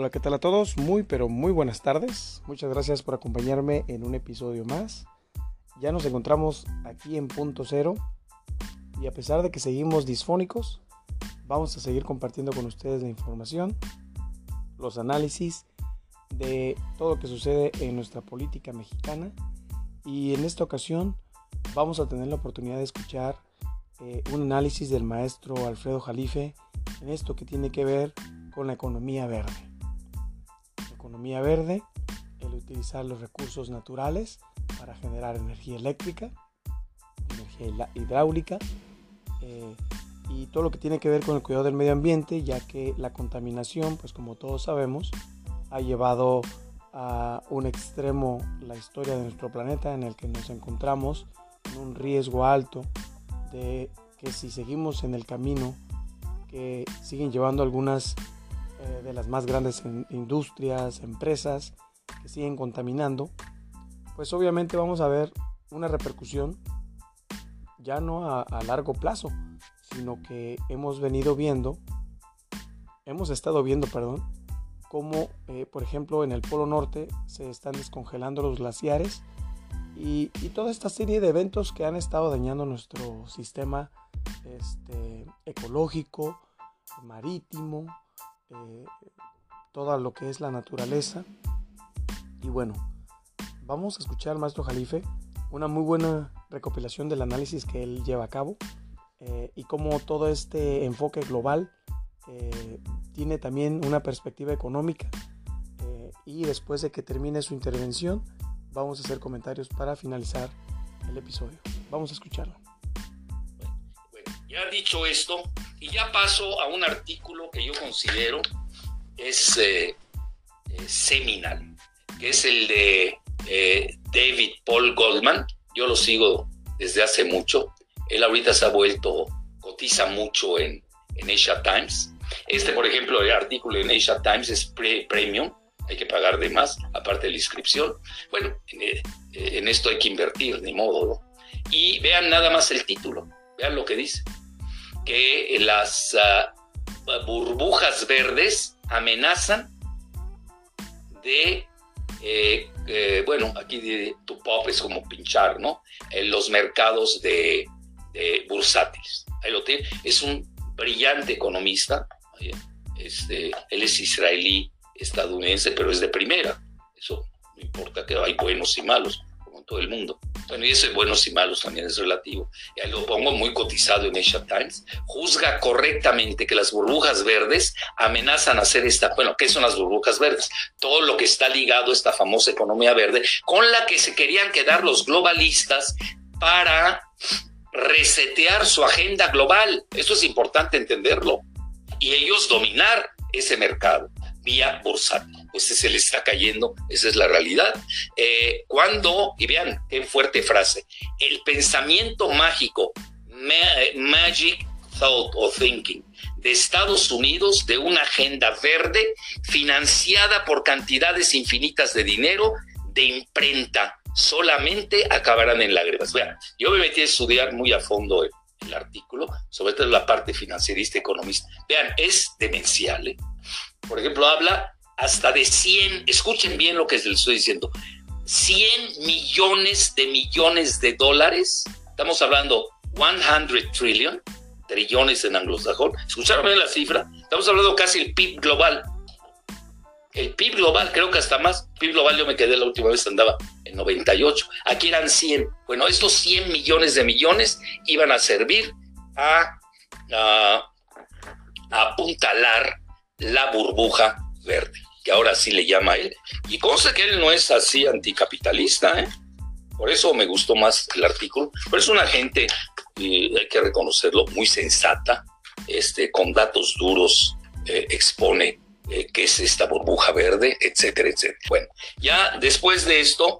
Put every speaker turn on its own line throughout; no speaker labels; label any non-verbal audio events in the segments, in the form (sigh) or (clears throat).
Hola, ¿qué tal a todos? Muy, pero muy buenas tardes. Muchas gracias por acompañarme en un episodio más. Ya nos encontramos aquí en punto cero y a pesar de que seguimos disfónicos, vamos a seguir compartiendo con ustedes la información, los análisis de todo lo que sucede en nuestra política mexicana y en esta ocasión vamos a tener la oportunidad de escuchar eh, un análisis del maestro Alfredo Jalife en esto que tiene que ver con la economía verde economía verde, el utilizar los recursos naturales para generar energía eléctrica, energía hidráulica eh, y todo lo que tiene que ver con el cuidado del medio ambiente, ya que la contaminación, pues como todos sabemos, ha llevado a un extremo la historia de nuestro planeta en el que nos encontramos en un riesgo alto de que si seguimos en el camino que siguen llevando algunas eh, de las más grandes industrias, empresas que siguen contaminando, pues obviamente vamos a ver una repercusión ya no a, largo plazo, sino que hemos venido viendo, hemos estado viendo, perdón, cómo, eh, por ejemplo, en el Polo Norte se están descongelando los glaciares y, y, toda esta serie de eventos que han estado dañando nuestro sistema este, ecológico, marítimo, eh, todo lo que es la naturaleza. Y bueno, vamos a escuchar maestro Jalife una muy buena recopilación del análisis que él lleva a cabo eh, y cómo todo este enfoque global eh, tiene también una perspectiva económica. y después de que termine su intervención, vamos a hacer comentarios para finalizar el episodio. Vamos a escucharlo.
Dicho esto, y ya paso a un artículo que yo considero es eh, eh, seminal, que es el de eh, David Paul Goldman. Yo lo sigo desde hace mucho. Él ahorita se ha vuelto, cotiza mucho en, en Asia Times. Este, por ejemplo, el artículo en Asia Times es premium, hay que pagar de más, aparte de la inscripción. Bueno, en, esto hay que invertir, ni modo, ¿no? Y vean nada más el título, vean lo que dice que las ah, burbujas verdes amenazan de, eh, eh, bueno, aquí tu pop es como pinchar, ¿no? En los mercados de, bursátiles. Ahí lo tiene. Es un brillante economista. Este, él es israelí, estadounidense, pero es de primera. Eso no importa que hay buenos y malos, como en todo el mundo. Bueno, y ese buenos y malos también es relativo. Ya lo pongo muy cotizado en Asia Times. Juzga correctamente que las burbujas verdes amenazan hacer esta. Bueno, ¿qué son las burbujas verdes? Todo lo que está ligado a esta famosa economía verde, con la que se querían quedar los globalistas para resetear su agenda global. Eso es importante entenderlo. Y ellos dominar ese mercado vía bursátil pues se le está cayendo, esa es la realidad. Eh, cuando, y vean qué fuerte frase, el pensamiento mágico, magic thought o thinking, de Estados Unidos, de una agenda verde financiada por cantidades infinitas de dinero, de imprenta, solamente acabarán en lágrimas. Vean, yo me metí a estudiar muy a fondo el, artículo, sobre todo la parte financierista economista. Vean, es demencial. ¿eh? Por ejemplo, habla hasta de 100, escuchen bien lo que les estoy diciendo, 100 millones de millones de dólares, estamos hablando 100 trillion, trillones en anglosajón, escucharon bien la cifra, estamos hablando casi el PIB global, el PIB global, creo que hasta más, PIB global yo me quedé la última vez, andaba en 98, aquí eran 100, bueno, estos 100 millones de millones iban a servir a, a apuntalar la burbuja verde que ahora sí le llama a él. Y cosa que él no es así anticapitalista, ¿eh? Por eso me gustó más el artículo. Pero es una gente, hay que reconocerlo, muy sensata, este, con datos duros, eh, expone eh, qué es esta burbuja verde, etcétera, etcétera. Bueno, ya después de esto,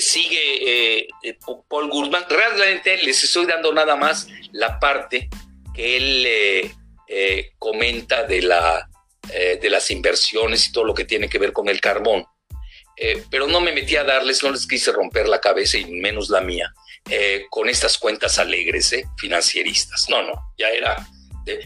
sigue Paul Guzmán. Realmente les estoy dando nada más la parte que él comenta de la eh, de las inversiones y todo lo que tiene que ver con el carbón. Eh, pero no me metí a darles, no les quise romper la cabeza y menos la mía, eh, con estas cuentas alegres, financieristas. No, no, ya era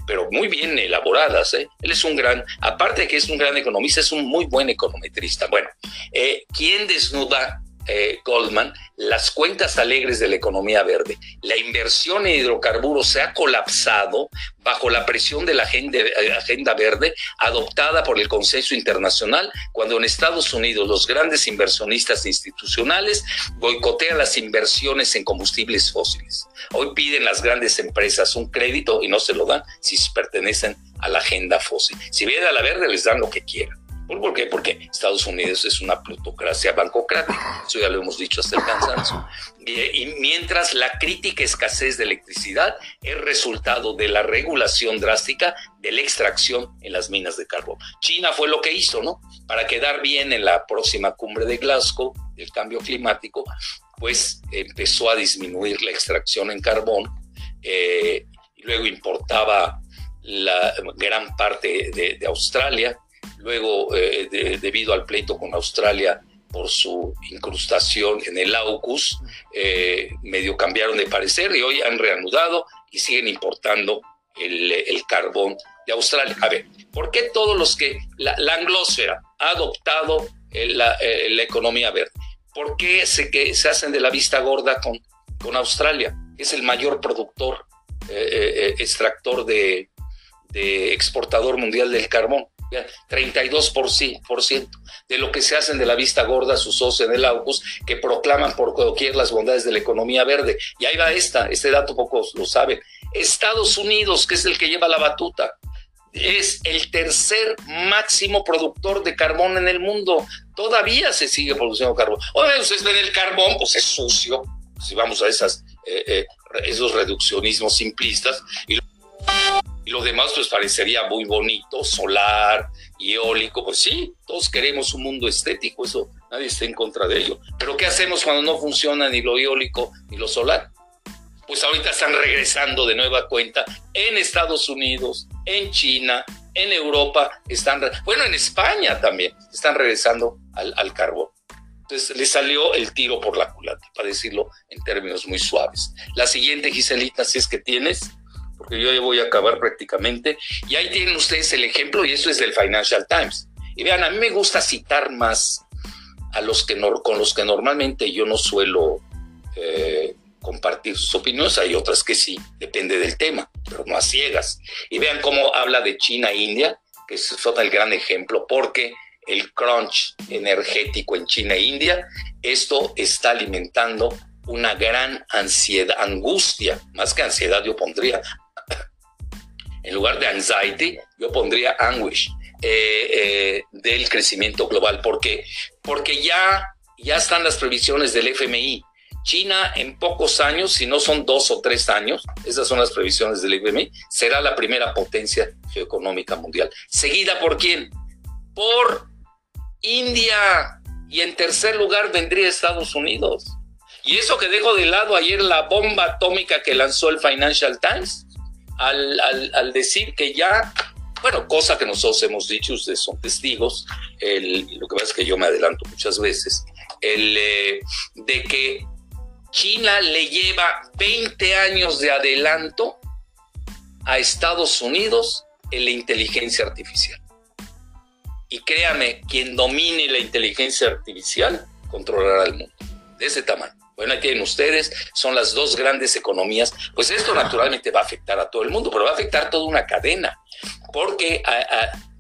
pero muy bien elaboradas. ¿eh? Él es un gran, aparte de que es un gran economista, es un muy buen econometrista. Bueno, eh, ¿quién desnuda eh, Goldman las cuentas alegres de la economía verde. La inversión en hidrocarburos se ha colapsado bajo la presión de la agenda, eh, agenda, verde adoptada por el consenso internacional cuando en Estados Unidos los grandes inversionistas institucionales boicotean las inversiones en combustibles fósiles. Hoy piden las grandes empresas un crédito y no se lo dan si pertenecen a la agenda fósil. Si vienen a la verde les dan lo que quieran. ¿Por qué? Porque Estados Unidos es una plutocracia bancocrática, eso ya lo hemos dicho hasta el cansancio. Y, mientras la crítica escasez de electricidad es resultado de la regulación drástica de la extracción en las minas de carbón. China fue lo que hizo, ¿no? Para quedar bien en la próxima cumbre de Glasgow del cambio climático, pues empezó a disminuir la extracción en carbón eh, y luego importaba la gran parte de Australia Luego, eh, debido al pleito con Australia por su incrustación en el AUKUS, eh, medio cambiaron de parecer y hoy han reanudado y siguen importando el, carbón de Australia. A ver, ¿por qué todos los que la, anglosfera ha adoptado eh, la, economía verde? ¿Por qué se, que se hacen de la vista gorda con, con Australia? Es el mayor productor, extractor de, de exportador mundial del carbón. 32% de lo que se hacen de la vista gorda sus socios en el AUCUS, que proclaman por cualquier las bondades de la economía verde. Y ahí va esta, este dato pocos lo saben. Estados Unidos, que es el que lleva la batuta, es el tercer máximo productor de carbón en el mundo. Todavía se sigue produciendo carbón. Ustedes ven el carbón, pues es sucio, si vamos a esas, eh, eh, esos reduccionismos simplistas. Y y lo demás pues parecería muy bonito, solar, eólico, pues sí, todos queremos un mundo estético, eso nadie está en contra de ello. Pero ¿qué hacemos cuando no funciona ni lo eólico ni lo solar? Pues ahorita están regresando de nueva cuenta en Estados Unidos, en China, en Europa, están, bueno, en España también, están regresando al, al carbón. Entonces le salió el tiro por la culata, para decirlo en términos muy suaves. La siguiente, Giselita, si es que tienes, porque yo ya voy a acabar prácticamente. Y ahí tienen ustedes el ejemplo, y eso es del Financial Times. Y vean, a mí me gusta citar más a los que con los que normalmente yo no suelo eh, compartir sus opiniones. Hay otras que sí, depende del tema, pero no a ciegas. Y vean cómo habla de China e India, que es el gran ejemplo, porque el crunch energético en China e India, esto está alimentando una gran ansiedad, angustia, más que ansiedad yo pondría en lugar de anxiety, yo pondría anguish eh, eh, del crecimiento global. ¿Por qué? Porque ya, ya están las previsiones del FMI. China en pocos años, si no son dos o tres años, esas son las previsiones del FMI, será la primera potencia geoeconómica mundial. ¿Seguida por quién? Por India. Y en tercer lugar vendría Estados Unidos. Y eso que dejo de lado ayer la bomba atómica que lanzó el Financial Times, al, decir que ya, bueno, cosa que nosotros hemos dicho, ustedes son testigos, lo que pasa es que yo me adelanto muchas veces, el, eh, de que China le lleva 20 años de adelanto a Estados Unidos en la inteligencia artificial. Y créame, quien domine la inteligencia artificial controlará el mundo, de ese tamaño. Bueno, ahí tienen ustedes, son las dos grandes economías. Pues esto naturalmente va a afectar a todo el mundo, pero va a afectar toda una cadena, porque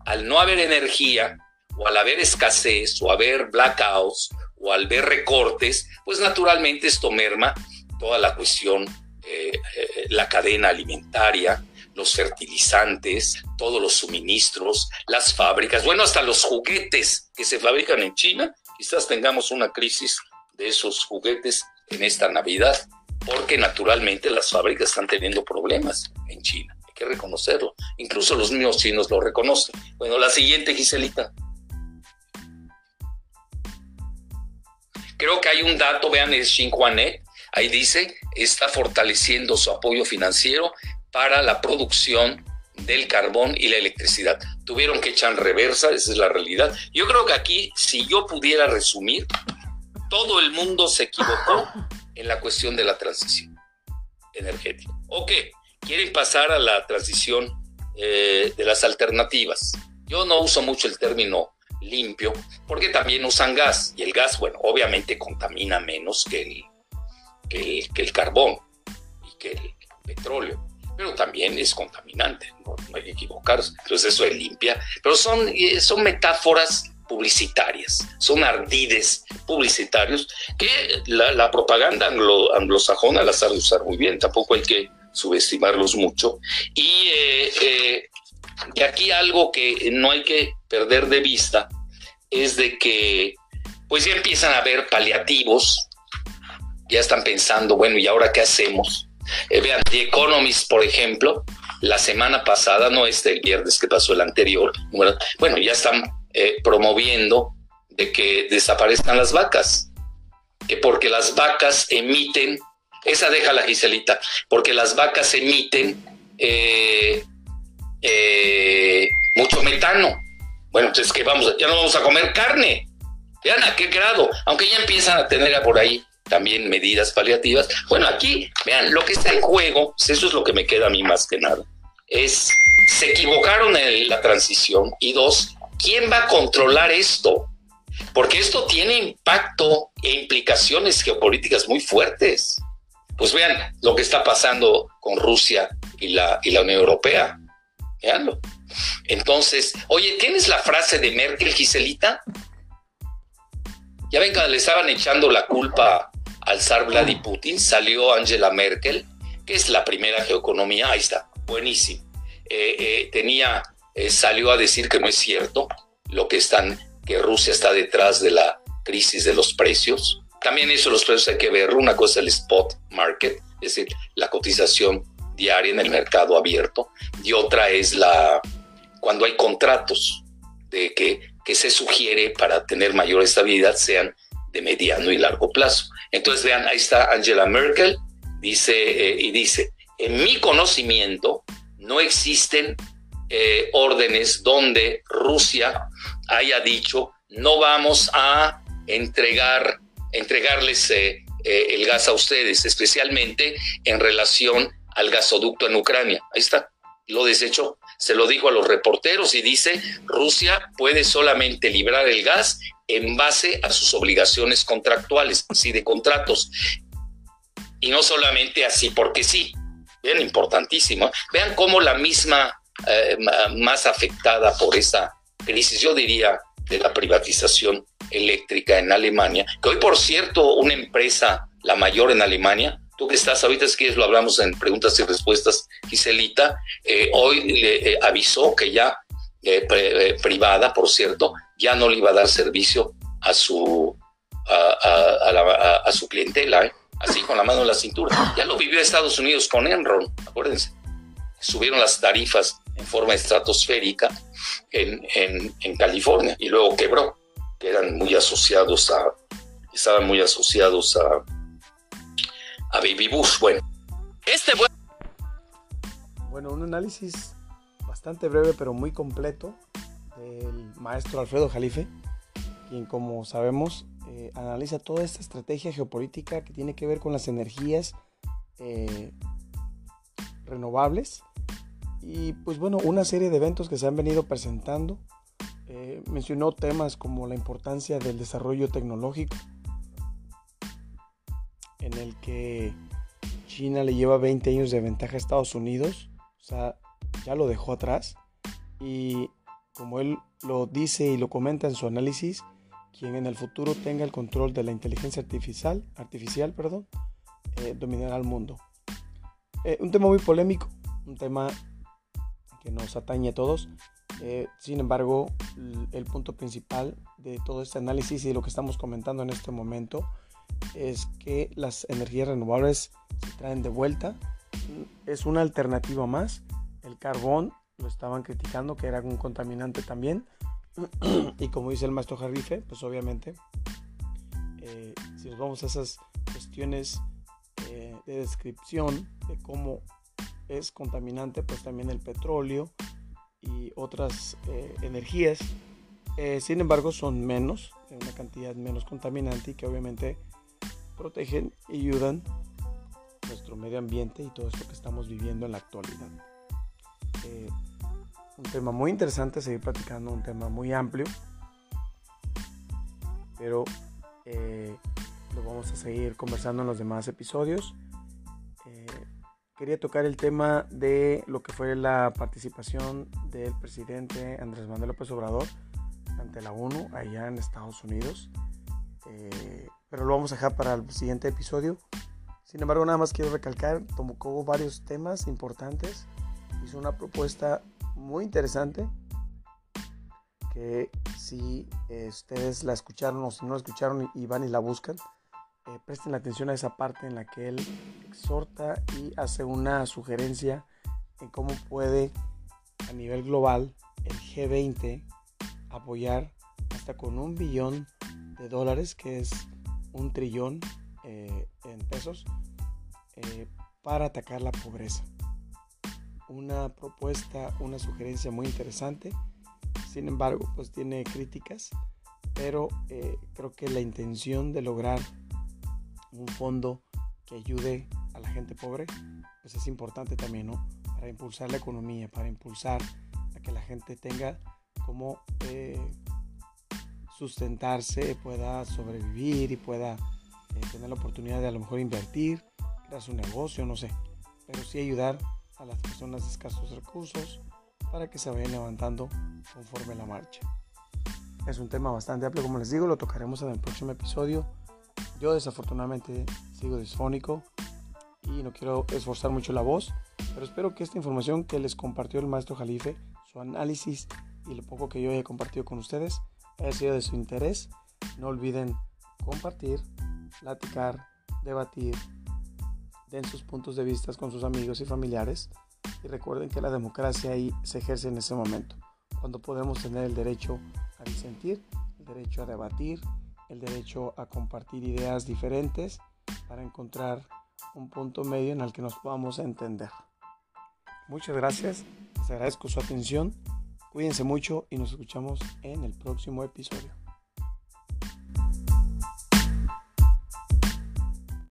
al no haber energía, o al haber escasez, o haber blackouts, o al ver recortes, pues naturalmente esto merma toda la cuestión, eh, eh, la cadena alimentaria, los fertilizantes, todos los suministros, las fábricas, bueno, hasta los juguetes que se fabrican en China, quizás tengamos una crisis de esos juguetes en esta Navidad, porque naturalmente las fábricas están teniendo problemas en China. Hay que reconocerlo. Incluso los mismos chinos lo reconocen. Bueno, la siguiente, Giselita. Creo que hay un dato, vean, es Xinhuanet, ahí dice, está fortaleciendo su apoyo financiero para la producción del carbón y la electricidad. Tuvieron que echar reversa, esa es la realidad. Yo creo que aquí, si yo pudiera resumir, todo el mundo se equivocó en la cuestión de la transición energética. ¿O qué? quieren pasar a la transición eh, de las alternativas. Yo no uso mucho el término limpio porque también usan gas y el gas, bueno, obviamente contamina menos que el, que el, carbón y que el petróleo, pero también es contaminante, no, hay que equivocarse. Entonces eso es limpia, pero son, eh, son metáforas publicitarias, son ardides publicitarios que la, propaganda anglosajona las sabe usar muy bien, tampoco hay que subestimarlos mucho. Y, eh, eh, aquí algo que no hay que perder de vista es de que pues ya empiezan a haber paliativos, ya están pensando, bueno, ¿y ahora qué hacemos? Eh, vean, The Economist, por ejemplo, la semana pasada, no este el viernes que pasó el anterior, bueno, ya están eh, promoviendo de que desaparezcan las vacas, que porque las vacas emiten, esa deja la Giselita, porque las vacas emiten eh, mucho metano. Bueno, entonces que vamos, ya no vamos a comer carne. Vean a qué grado, aunque ya empiezan a tener por ahí también medidas paliativas. Bueno, aquí, vean, lo que está en juego, pues eso es lo que me queda a mí más que nada, es, se equivocaron en la transición y dos, ¿quién va a controlar esto? Porque esto tiene impacto e implicaciones geopolíticas muy fuertes. Pues vean lo que está pasando con Rusia y la, y la Unión Europea. Veanlo. Entonces, oye, ¿tienes la frase de Merkel, Giselita? Ya ven le estaban echando la culpa al zar Vladimir Putin, salió Angela Merkel, que es la primera geoeconomía, ahí está, buenísimo. Eh, eh, tenía, eh, salió a decir que no es cierto lo que están, que Rusia está detrás de la crisis de los precios. También eso los precios hay que ver. Una cosa es el spot market, es decir, la cotización diaria en el mercado abierto, y otra es la, cuando hay contratos de que, que se sugiere para tener mayor estabilidad sean de mediano y largo plazo. Entonces vean, ahí está Angela Merkel, dice eh, y dice, en mi conocimiento no existen eh, órdenes donde Rusia haya dicho no vamos a entregar entregarles eh, el gas a ustedes, especialmente en relación al gasoducto en Ucrania. Ahí está, lo desechó se lo dijo a los reporteros y dice, Rusia puede solamente librar el gas en base a sus obligaciones contractuales, así de contratos. Y no solamente así porque sí. Vean, importantísimo. Vean cómo la misma eh, más afectada por esa crisis, yo diría, de la privatización eléctrica en Alemania, que hoy, por cierto, una empresa, la mayor en Alemania, tú que estás ahorita, es que lo hablamos en preguntas y respuestas, Giselita, eh, hoy le eh, avisó que ya, privada, por cierto, ya no le iba a dar servicio a su, a, su clientela, así con la mano en la cintura. Ya lo vivió Estados Unidos con Enron, acuérdense. Subieron las tarifas en forma estratosférica en, en, California y luego quebró, que eran muy asociados a, estaban muy asociados a, a Baby Bush. Bueno, este
bueno, un análisis bastante breve pero muy completo del maestro Alfredo Jalife, quien como sabemos eh, analiza toda esta estrategia geopolítica que tiene que ver con las energías eh, renovables y pues bueno, una serie de eventos que se han venido presentando. Eh, mencionó temas como la importancia del desarrollo tecnológico, en el que China le lleva 20 años de ventaja a Estados Unidos, o sea, ya lo dejó atrás. Y como él lo dice y lo comenta en su análisis, quien en el futuro tenga el control de la inteligencia artificial, artificial perdón, eh, dominará el mundo. Eh, un tema muy polémico, un tema que nos atañe a todos. Eh, sin embargo, el punto principal de todo este análisis y de lo que estamos comentando en este momento es que las energías renovables se traen de vuelta. Es una alternativa más. El carbón lo estaban criticando que era un contaminante también. (clears throat) y como dice el maestro Jarrife, pues obviamente, eh, si nos vamos a esas cuestiones eh, de descripción de cómo es contaminante, pues también el petróleo y otras eh, energías, sin embargo, son menos, una cantidad menos contaminante y que obviamente protegen y ayudan nuestro medio ambiente y todo esto que estamos viviendo en la actualidad. Eh, un tema muy interesante, seguir platicando, un tema muy amplio, pero eh, lo vamos a seguir conversando en los demás episodios. Quería tocar el tema de lo que fue la participación del presidente Andrés Manuel López Obrador ante la ONU allá en Estados Unidos. Eh, pero lo vamos a dejar para el siguiente episodio. Sin embargo, nada más quiero recalcar, tomó varios temas importantes, hizo una propuesta muy interesante que si eh, ustedes la escucharon o si no la escucharon y van y la buscan, eh, presten atención a esa parte en la que él exhorta y hace una sugerencia en cómo puede a nivel global el G20 apoyar hasta con un billón de dólares, que es un trillón eh, en pesos, para atacar la pobreza. Una propuesta, una sugerencia muy interesante sin embargo, pues tiene críticas, pero eh, creo que la intención de lograr un fondo que ayude a la gente pobre, pues es importante también, ¿no? Para impulsar la economía, para impulsar a que la gente tenga como eh, sustentarse, pueda sobrevivir y pueda eh, tener la oportunidad de a lo mejor invertir, crear su negocio, no sé, pero sí ayudar a las personas de escasos recursos, para que se vayan levantando conforme la marcha. Es un tema bastante amplio, como les digo, lo tocaremos en el próximo episodio. Yo desafortunadamente sigo disfónico y no quiero esforzar mucho la voz, pero espero que esta información que les compartió el maestro Jalife, su análisis y lo poco que yo haya compartido con ustedes, haya sido de su interés. No olviden compartir, platicar, debatir, den sus puntos de vista con sus amigos y familiares y recuerden que la democracia ahí se ejerce en ese momento, cuando podemos tener el derecho a disentir, el derecho a debatir, el derecho a compartir ideas diferentes para encontrar un punto medio en el que nos podamos entender. Muchas gracias, les agradezco su atención, cuídense mucho y nos escuchamos en el próximo episodio.